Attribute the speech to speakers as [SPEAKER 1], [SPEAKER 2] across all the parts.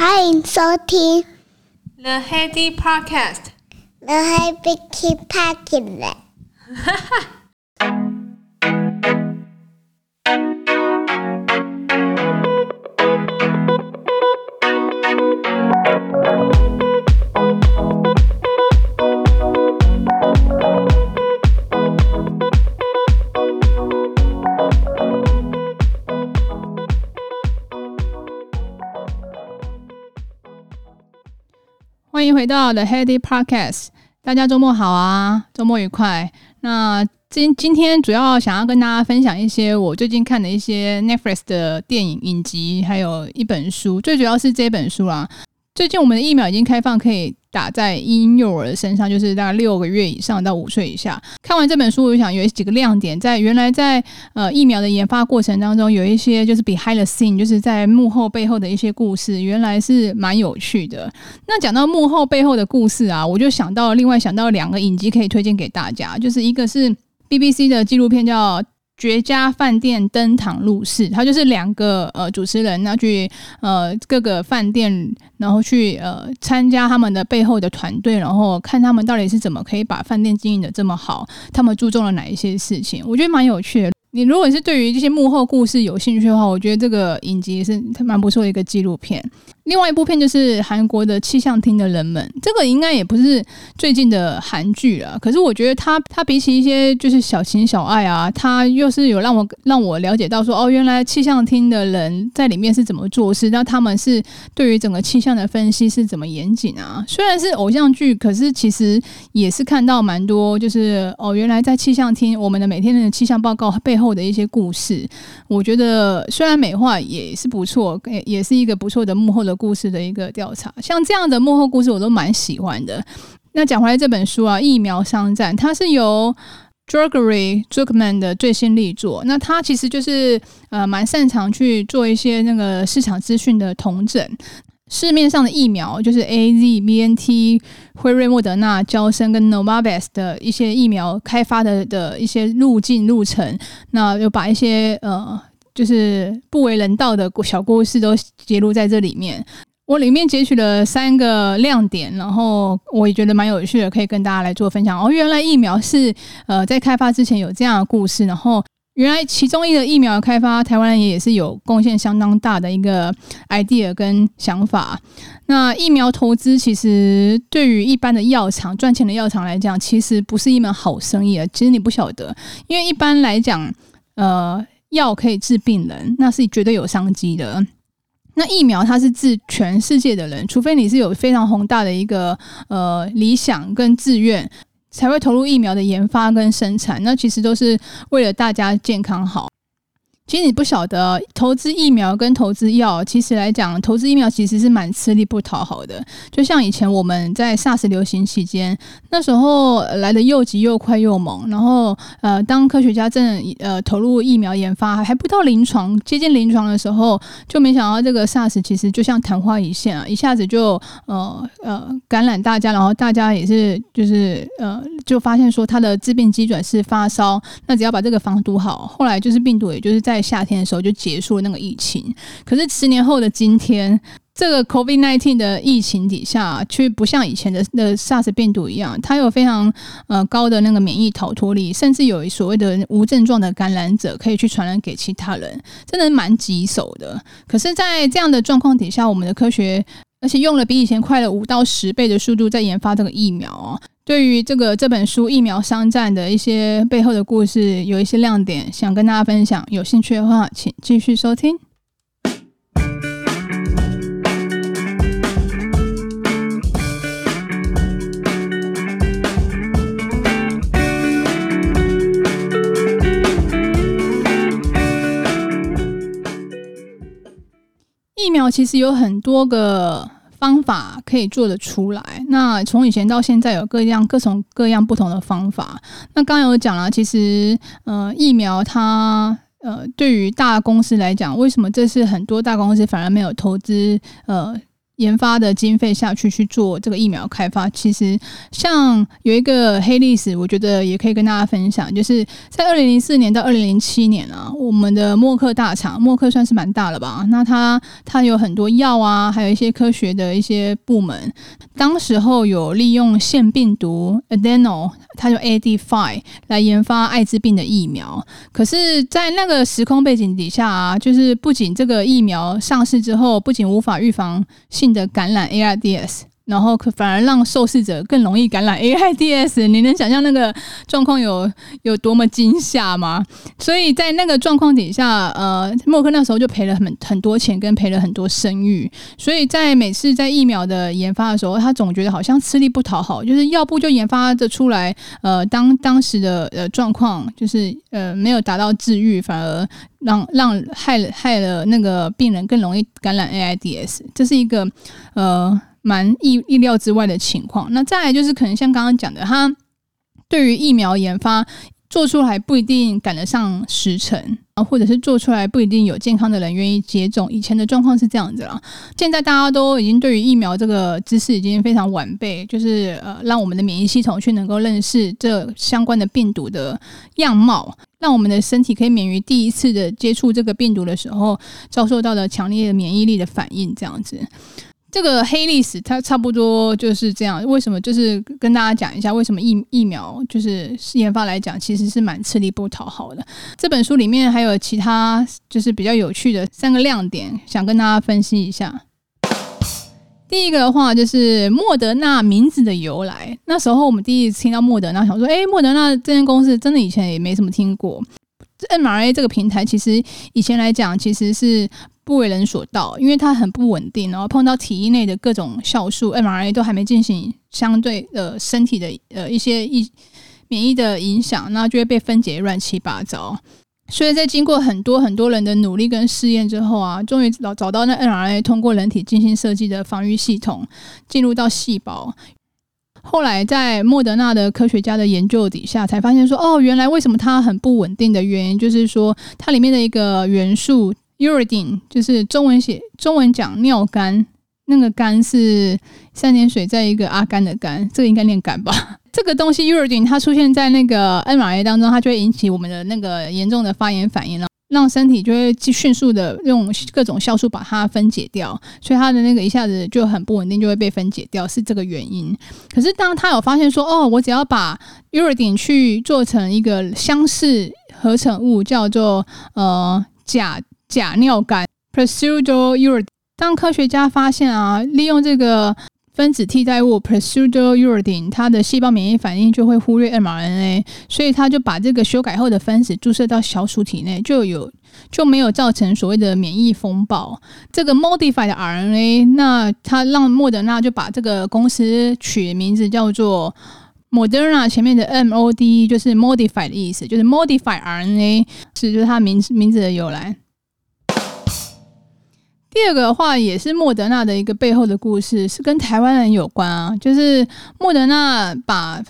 [SPEAKER 1] 欢迎收听
[SPEAKER 2] The Heady
[SPEAKER 1] Podcast。The Heady Podcast。哈哈。
[SPEAKER 2] 迎回到 The Heady Podcast，大家周末好啊，周末愉快。那今今天主要想要跟大家分享一些我最近看的一些 Netflix 的电影影集，还有一本书，最主要是这本书啦。最近我们的疫苗已经开放，可以打在婴幼儿身上，就是大概六个月以上到五岁以下。看完这本书，我就想有几个亮点，在原来在呃疫苗的研发过程当中，有一些就是 behind the scene，就是在幕后背后的一些故事，原来是蛮有趣的。那讲到幕后背后的故事啊，我就想到另外想到两个影集可以推荐给大家，就是一个是 BBC 的纪录片叫。绝佳饭店登堂入室，他就是两个呃主持人，那去呃各个饭店，然后去呃参加他们的背后的团队，然后看他们到底是怎么可以把饭店经营的这么好，他们注重了哪一些事情，我觉得蛮有趣的。你如果是对于这些幕后故事有兴趣的话，我觉得这个影集是蛮不错的一个纪录片。另外一部片就是韩国的气象厅的人们，这个应该也不是最近的韩剧了。可是我觉得它它比起一些就是小情小爱啊，它又是有让我让我了解到说哦，原来气象厅的人在里面是怎么做事，那他们是对于整个气象的分析是怎么严谨啊。虽然是偶像剧，可是其实也是看到蛮多就是哦，原来在气象厅我们的每天的气象报告背后后的一些故事，我觉得虽然美化也是不错，也也是一个不错的幕后的。故事的一个调查，像这样的幕后故事我都蛮喜欢的。那讲回来这本书啊，《疫苗商战》，它是由 Gregory Zuckerman 的最新力作。那他其实就是呃蛮擅长去做一些那个市场资讯的统整。市面上的疫苗就是 A Z、B N T、辉瑞、莫德纳、娇生跟 Novavax 的一些疫苗开发的的一些路径路程，那就把一些呃。就是不为人道的小故事都揭露在这里面。我里面截取了三个亮点，然后我也觉得蛮有趣的，可以跟大家来做分享。哦，原来疫苗是呃在开发之前有这样的故事，然后原来其中一个疫苗的开发，台湾人也是有贡献相当大的一个 idea 跟想法。那疫苗投资其实对于一般的药厂赚钱的药厂来讲，其实不是一门好生意啊。其实你不晓得，因为一般来讲，呃。药可以治病人，那是绝对有商机的。那疫苗它是治全世界的人，除非你是有非常宏大的一个呃理想跟志愿，才会投入疫苗的研发跟生产。那其实都是为了大家健康好。其实你不晓得，投资疫苗跟投资药，其实来讲，投资疫苗其实是蛮吃力不讨好的。就像以前我们在 SARS 流行期间，那时候来的又急又快又猛，然后呃，当科学家正呃投入疫苗研发，还不到临床接近临床的时候，就没想到这个 SARS 其实就像昙花一现啊，一下子就呃呃感染大家，然后大家也是就是呃就发现说它的致病机转是发烧，那只要把这个防堵好，后来就是病毒也就是在夏天的时候就结束了那个疫情，可是十年后的今天，这个 COVID nineteen 的疫情底下，却不像以前的那 SARS 病毒一样，它有非常呃高的那个免疫逃脱力，甚至有所谓的无症状的感染者可以去传染给其他人，真的蛮棘手的。可是，在这样的状况底下，我们的科学而且用了比以前快了五到十倍的速度在研发这个疫苗哦。对于这个这本书《疫苗商战》的一些背后的故事，有一些亮点想跟大家分享。有兴趣的话，请继续收听。那其实有很多个。方法可以做得出来。那从以前到现在，有各样各种各样不同的方法。那刚刚有讲了，其实呃，疫苗它呃，对于大公司来讲，为什么这是很多大公司反而没有投资呃？研发的经费下去去做这个疫苗开发。其实像有一个黑历史，我觉得也可以跟大家分享，就是在二零零四年到二零零七年啊，我们的默克大厂，默克算是蛮大了吧？那它它有很多药啊，还有一些科学的一些部门，当时候有利用腺病毒 adeno，它就 AD5 来研发艾滋病的疫苗。可是，在那个时空背景底下啊，就是不仅这个疫苗上市之后，不仅无法预防性的感染 AIDS。然后可反而让受试者更容易感染 AIDS，你能想象那个状况有有多么惊吓吗？所以在那个状况底下，呃，默克那时候就赔了很很多钱，跟赔了很多声誉。所以在每次在疫苗的研发的时候，他总觉得好像吃力不讨好，就是要不就研发的出来，呃，当当时的呃状况就是呃没有达到治愈，反而让让害了害了那个病人更容易感染 AIDS，这是一个呃。蛮意意料之外的情况。那再来就是可能像刚刚讲的，他对于疫苗研发做出来不一定赶得上时程啊，或者是做出来不一定有健康的人愿意接种。以前的状况是这样子了，现在大家都已经对于疫苗这个知识已经非常完备，就是呃，让我们的免疫系统去能够认识这相关的病毒的样貌，让我们的身体可以免于第一次的接触这个病毒的时候遭受到的强烈的免疫力的反应，这样子。这个黑历史，它差不多就是这样。为什么？就是跟大家讲一下，为什么疫疫苗就是研发来讲，其实是蛮吃力不讨好的。这本书里面还有其他就是比较有趣的三个亮点，想跟大家分析一下。第一个的话，就是莫德纳名字的由来。那时候我们第一次听到莫德纳，想说，诶，莫德纳这间公司真的以前也没什么听过。mRNA 这个平台，其实以前来讲，其实是。不为人所道，因为它很不稳定，然后碰到体内的各种酵素，mra 都还没进行相对的身体的呃一些疫免疫的影响，那就会被分解乱七八糟。所以在经过很多很多人的努力跟试验之后啊，终于找找到那 mra 通过人体精心设计的防御系统进入到细胞。后来在莫德纳的科学家的研究底下，才发现说，哦，原来为什么它很不稳定的原因，就是说它里面的一个元素。Uridine 就是中文写中文讲尿苷，那个苷是三点水在一个阿甘的甘，这个应该念苷吧？这个东西 Uridine 它出现在那个 mRNA 当中，它就会引起我们的那个严重的发炎反应了，让身体就会迅速的用各种酵素把它分解掉，所以它的那个一下子就很不稳定，就会被分解掉，是这个原因。可是当他有发现说，哦，我只要把 Uridine 去做成一个相似合成物，叫做呃甲。假尿苷 pseudouridine 当科学家发现啊，利用这个分子替代物 pseudouridine 它的细胞免疫反应就会忽略 mRNA，所以他就把这个修改后的分子注射到小鼠体内，就有就没有造成所谓的免疫风暴。这个 modified RNA，那他让莫德纳就把这个公司取名字叫做 Moderna，前面的 M O D 就是 modified 的意思，就是 modified RNA 是就是它名名字的由来。第二个的话也是莫德纳的一个背后的故事，是跟台湾人有关啊，就是莫德纳把。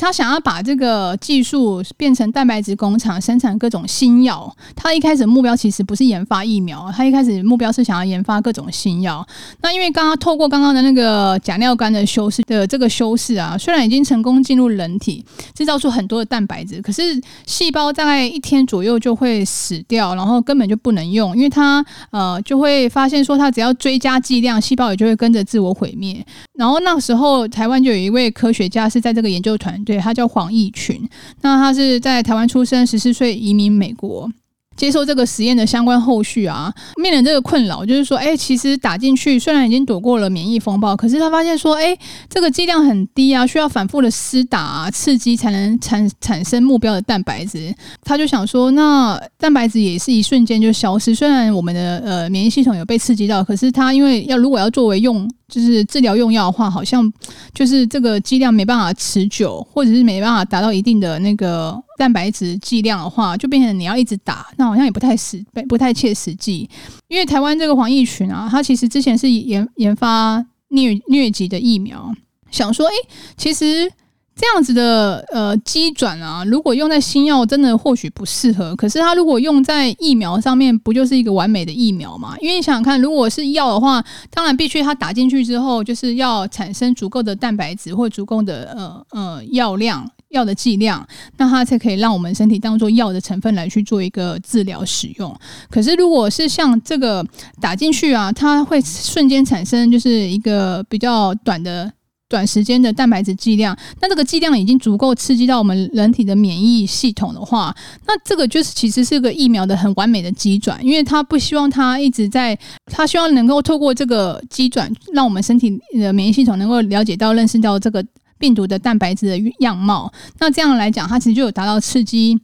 [SPEAKER 2] 他想要把这个技术变成蛋白质工厂，生产各种新药。他一开始目标其实不是研发疫苗，他一开始目标是想要研发各种新药。那因为刚刚透过刚刚的那个假尿苷的修饰的这个修饰啊，虽然已经成功进入人体，制造出很多的蛋白质，可是细胞大概一天左右就会死掉，然后根本就不能用，因为它呃就会发现说，它只要追加剂量，细胞也就会跟着自我毁灭。然后那时候台湾就有一位科学家是在这个研究团。队，他叫黄义群，那他是在台湾出生，十四岁移民美国。接受这个实验的相关后续啊，面临这个困扰，就是说，哎，其实打进去虽然已经躲过了免疫风暴，可是他发现说，哎，这个剂量很低啊，需要反复的施打啊，刺激才能产产生目标的蛋白质。他就想说，那蛋白质也是一瞬间就消失。虽然我们的呃免疫系统有被刺激到，可是他因为要如果要作为用就是治疗用药的话，好像就是这个剂量没办法持久，或者是没办法达到一定的那个。蛋白质剂量的话，就变成你要一直打，那好像也不太实，不太切实际。因为台湾这个黄义群啊，他其实之前是研研发疟疟疾的疫苗，想说，诶，其实这样子的呃机转啊，如果用在新药，真的或许不适合。可是它如果用在疫苗上面，不就是一个完美的疫苗吗？因为你想想看，如果是药的话，当然必须它打进去之后，就是要产生足够的蛋白质或足够的呃呃药量。药的剂量，那它才可以让我们身体当做药的成分来去做一个治疗使用。可是如果是像这个打进去啊，它会瞬间产生就是一个比较短的。短时间的蛋白质剂量，那这个剂量已经足够刺激到我们人体的免疫系统的话，那这个就是其实是个疫苗的很完美的机转，因为它不希望它一直在，它希望能够透过这个机转，让我们身体的免疫系统能够了解到、认识到这个病毒的蛋白质的样貌。那这样来讲，它其实就有达到刺激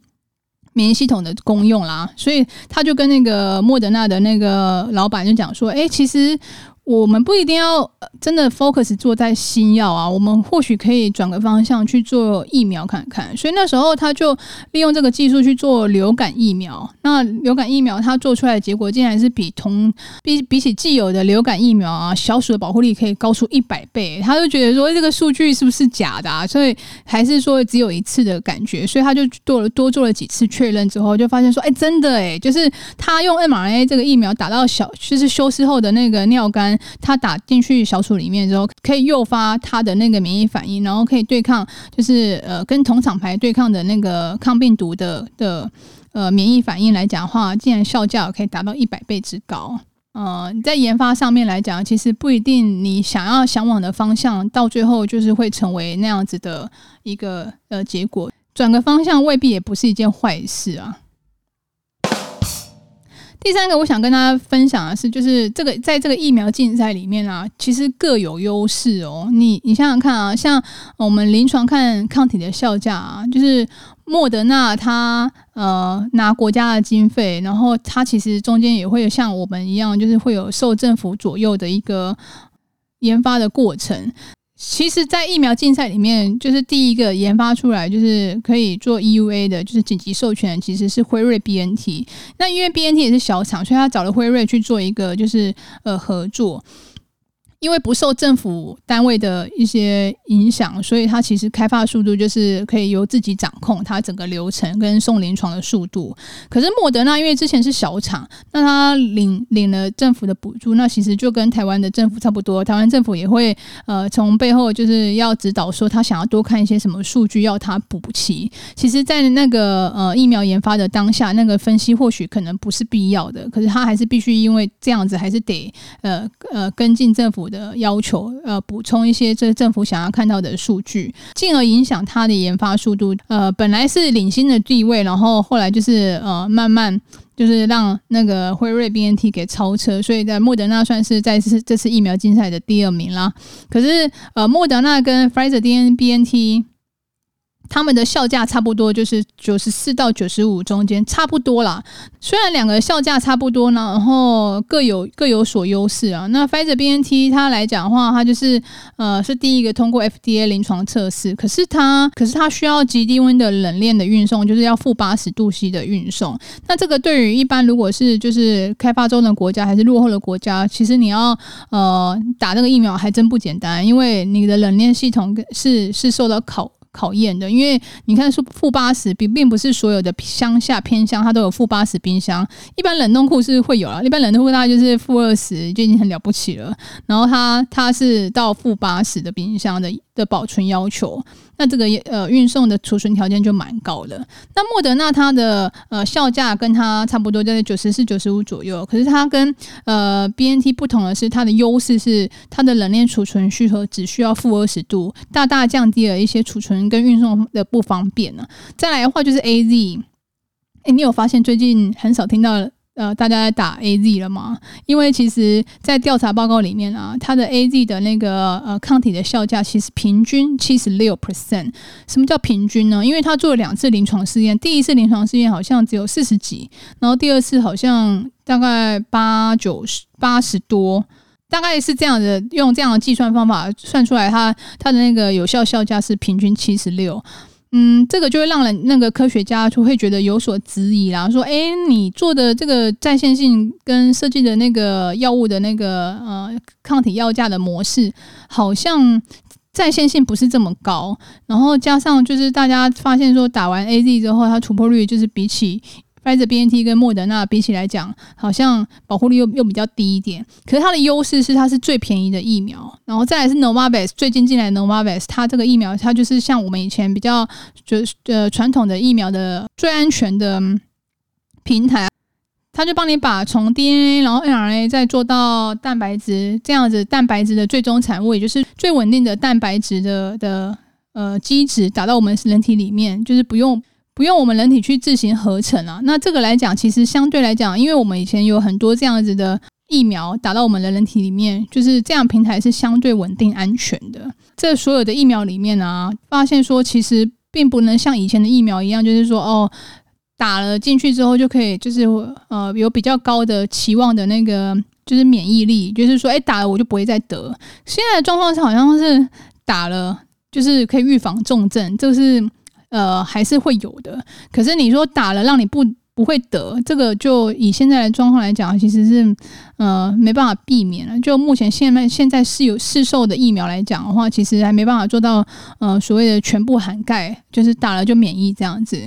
[SPEAKER 2] 免疫系统的功用啦。所以他就跟那个莫德纳的那个老板就讲说：“诶，其实。”我们不一定要真的 focus 做在新药啊，我们或许可以转个方向去做疫苗看看。所以那时候他就利用这个技术去做流感疫苗。那流感疫苗他做出来的结果竟然是比同比比起既有的流感疫苗啊，小鼠的保护力可以高出一百倍。他就觉得说这个数据是不是假的啊？所以还是说只有一次的感觉。所以他就做了多做了几次确认之后，就发现说，哎，真的哎，就是他用 mRNA 这个疫苗打到小就是休斯后的那个尿干它打进去小鼠里面之后，可以诱发它的那个免疫反应，然后可以对抗，就是呃跟同厂牌对抗的那个抗病毒的的呃免疫反应来讲的话，竟然效价可以达到一百倍之高。呃，在研发上面来讲，其实不一定你想要向往的方向，到最后就是会成为那样子的一个呃结果。转个方向未必也不是一件坏事啊。第三个，我想跟大家分享的是，就是这个在这个疫苗竞赛里面啊，其实各有优势哦。你你想想看啊，像我们临床看抗体的效价啊，就是莫德纳它呃拿国家的经费，然后它其实中间也会像我们一样，就是会有受政府左右的一个研发的过程。其实，在疫苗竞赛里面，就是第一个研发出来就是可以做 EUA 的，就是紧急授权，其实是辉瑞 BNT。那因为 BNT 也是小厂，所以他找了辉瑞去做一个就是呃合作。因为不受政府单位的一些影响，所以它其实开发速度就是可以由自己掌控它整个流程跟送临床的速度。可是莫德纳因为之前是小厂，那他领领了政府的补助，那其实就跟台湾的政府差不多。台湾政府也会呃从背后就是要指导说他想要多看一些什么数据要他补齐。其实，在那个呃疫苗研发的当下，那个分析或许可能不是必要的，可是他还是必须因为这样子还是得呃呃跟进政府的要求，呃，补充一些这政府想要看到的数据，进而影响它的研发速度。呃，本来是领先的地位，然后后来就是呃，慢慢就是让那个辉瑞 BNT 给超车，所以在莫德纳算是在这次这次疫苗竞赛的第二名啦。可是呃，莫德纳跟 Pfizer D N BNT。他们的效价差不多，就是九十四到九十五中间，差不多啦。虽然两个效价差不多呢，然后各有各有所优势啊。那 Pfizer BNT 它来讲的话，它就是呃是第一个通过 FDA 临床测试，可是它可是它需要极低温的冷链的运送，就是要负八十度 C 的运送。那这个对于一般如果是就是开发中的国家还是落后的国家，其实你要呃打这个疫苗还真不简单，因为你的冷链系统是是受到考。考验的，因为你看，说负八十并并不是所有的乡下偏乡它都有负八十冰箱，一般冷冻库是会有啊，一般冷冻库大概就是负二十就已经很了不起了，然后它它是到负八十的冰箱的。的保存要求，那这个呃运送的储存条件就蛮高的。那莫德纳它的呃效价跟它差不多，在九十四、九十五左右。可是它跟呃 BNT 不同的是，它的优势是它的冷链储存需求只需要负二十度，大大降低了一些储存跟运送的不方便呢。再来的话就是 AZ，哎，你有发现最近很少听到？呃，大家在打 AZ 了吗？因为其实，在调查报告里面啊，它的 AZ 的那个呃抗体的效价其实平均七十六 percent。什么叫平均呢？因为他做了两次临床试验，第一次临床试验好像只有四十几，然后第二次好像大概八九十八十多，大概是这样的，用这样的计算方法算出来它，它它的那个有效效价是平均七十六。嗯，这个就会让人那个科学家就会觉得有所质疑啦，说，哎，你做的这个在线性跟设计的那个药物的那个呃抗体药价的模式，好像在线性不是这么高，然后加上就是大家发现说打完 AZ 之后，它突破率就是比起 Pfizer BNT 跟莫德纳比起来讲，好像保护率又又比较低一点。可是它的优势是它是最便宜的疫苗，然后再来是 Novavax 最近进来 Novavax，它这个疫苗它就是像我们以前比较就是呃传统的疫苗的最安全的平台。他就帮你把从 DNA 然后 mRNA 再做到蛋白质这样子，蛋白质的最终产物，也就是最稳定的蛋白质的的呃基质打到我们人体里面，就是不用不用我们人体去自行合成啊。那这个来讲，其实相对来讲，因为我们以前有很多这样子的疫苗打到我们的人体里面，就是这样平台是相对稳定安全的。这所有的疫苗里面啊，发现说其实并不能像以前的疫苗一样，就是说哦。打了进去之后就可以，就是呃有比较高的期望的那个，就是免疫力，就是说，哎，打了我就不会再得。现在的状况是好像是打了就是可以预防重症，就是呃还是会有的。可是你说打了让你不不会得，这个就以现在的状况来讲，其实是呃没办法避免了。就目前现在现在是有市售的疫苗来讲的话，其实还没办法做到呃所谓的全部涵盖，就是打了就免疫这样子。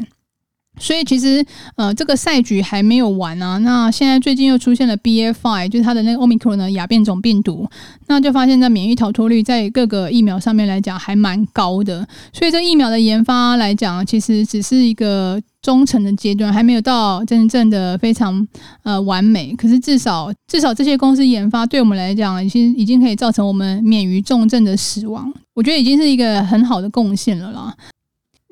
[SPEAKER 2] 所以其实，呃，这个赛局还没有完啊。那现在最近又出现了 BA.5，就是它的那个 Omicron 的亚变种病毒，那就发现，在免疫逃脱率在各个疫苗上面来讲还蛮高的。所以这疫苗的研发来讲，其实只是一个中层的阶段，还没有到真正的非常呃完美。可是至少至少这些公司研发，对我们来讲，已经已经可以造成我们免于重症的死亡。我觉得已经是一个很好的贡献了啦。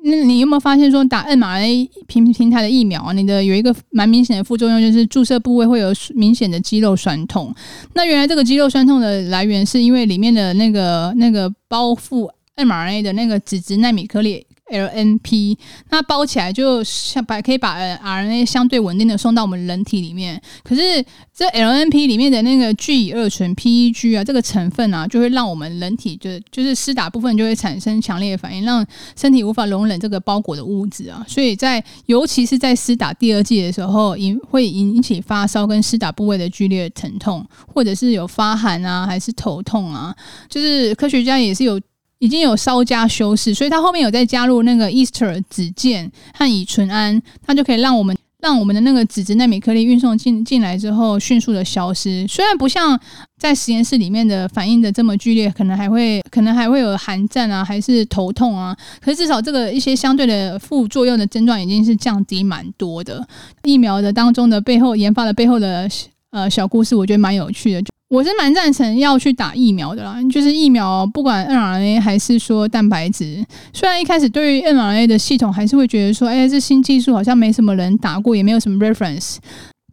[SPEAKER 2] 那你有没有发现说打 mRNA 平平台的疫苗啊，你的有一个蛮明显的副作用，就是注射部位会有明显的肌肉酸痛。那原来这个肌肉酸痛的来源是因为里面的那个那个包覆 mRNA 的那个脂质纳米颗粒。LNP，那包起来就像把可以把 RNA 相对稳定的送到我们人体里面。可是这 LNP 里面的那个聚乙二醇 PEG 啊，这个成分啊，就会让我们人体就就是施打部分就会产生强烈的反应，让身体无法容忍这个包裹的物质啊。所以在尤其是在施打第二剂的时候，引会引起发烧跟施打部位的剧烈疼痛，或者是有发寒啊，还是头痛啊。就是科学家也是有。已经有稍加修饰，所以它后面有再加入那个 ester 脂键和乙醇胺，它就可以让我们让我们的那个脂质纳米颗粒运送进进来之后迅速的消失。虽然不像在实验室里面的反应的这么剧烈，可能还会可能还会有寒战啊，还是头痛啊，可是至少这个一些相对的副作用的症状已经是降低蛮多的。疫苗的当中的背后研发的背后的呃小故事，我觉得蛮有趣的。我是蛮赞成要去打疫苗的啦，就是疫苗不管 nrna 还是说蛋白质，虽然一开始对于 nrna 的系统还是会觉得说，哎，这新技术好像没什么人打过，也没有什么 reference。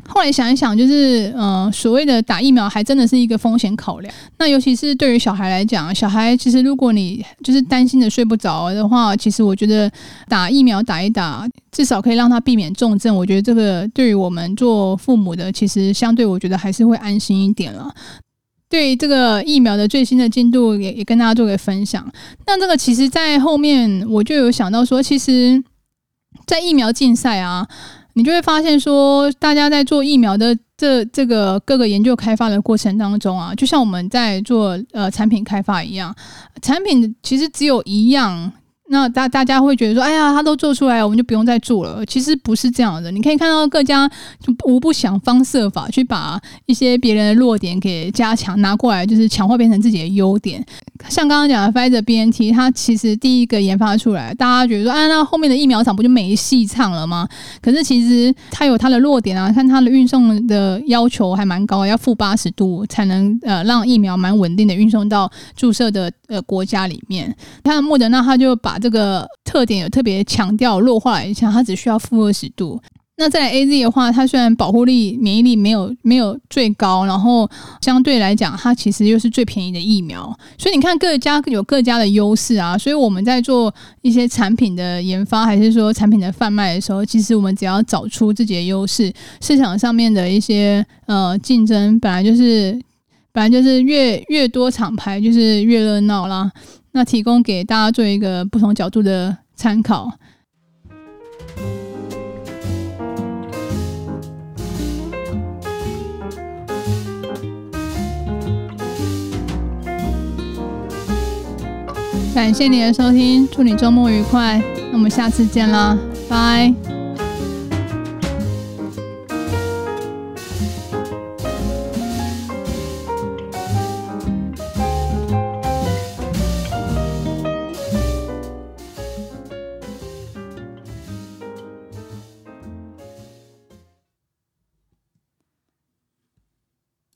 [SPEAKER 2] 后来想一想，就是嗯、所谓的打疫苗还真的是一个风险考量。那尤其是对于小孩来讲，小孩其实如果你就是担心的睡不着的话，其实我觉得打疫苗打一打，至少可以让他避免重症。我觉得这个对于我们做父母的，其实相对我觉得还是会安心一点了。对这个疫苗的最新的进度，也也跟大家做个分享。那这个其实，在后面我就有想到说，其实，在疫苗竞赛啊。你就会发现说，大家在做疫苗的这这个各个研究开发的过程当中啊，就像我们在做呃产品开发一样，产品其实只有一样。那大大家会觉得说，哎呀，他都做出来了，我们就不用再做了。其实不是这样的，你可以看到各家就无不想方设法去把一些别人的弱点给加强，拿过来就是强化变成自己的优点。像刚刚讲的 Pfizer BNT，它其实第一个研发出来，大家觉得说，啊，那后面的疫苗厂不就没戏唱了吗？可是其实它有它的弱点啊，看它的运送的要求还蛮高，要负八十度才能呃让疫苗蛮稳定的运送到注射的呃国家里面。看莫德纳，他就把这个特点有特别强调弱化了一下，它只需要负二十度。那在 AZ 的话，它虽然保护力、免疫力没有没有最高，然后相对来讲，它其实又是最便宜的疫苗。所以你看，各家有各家的优势啊。所以我们在做一些产品的研发，还是说产品的贩卖的时候，其实我们只要找出自己的优势，市场上面的一些呃竞争，本来就是本来就是越越多厂牌就是越热闹啦。那提供给大家做一个不同角度的参考。感谢你的收听，祝你周末愉快。那我们下次见啦，拜。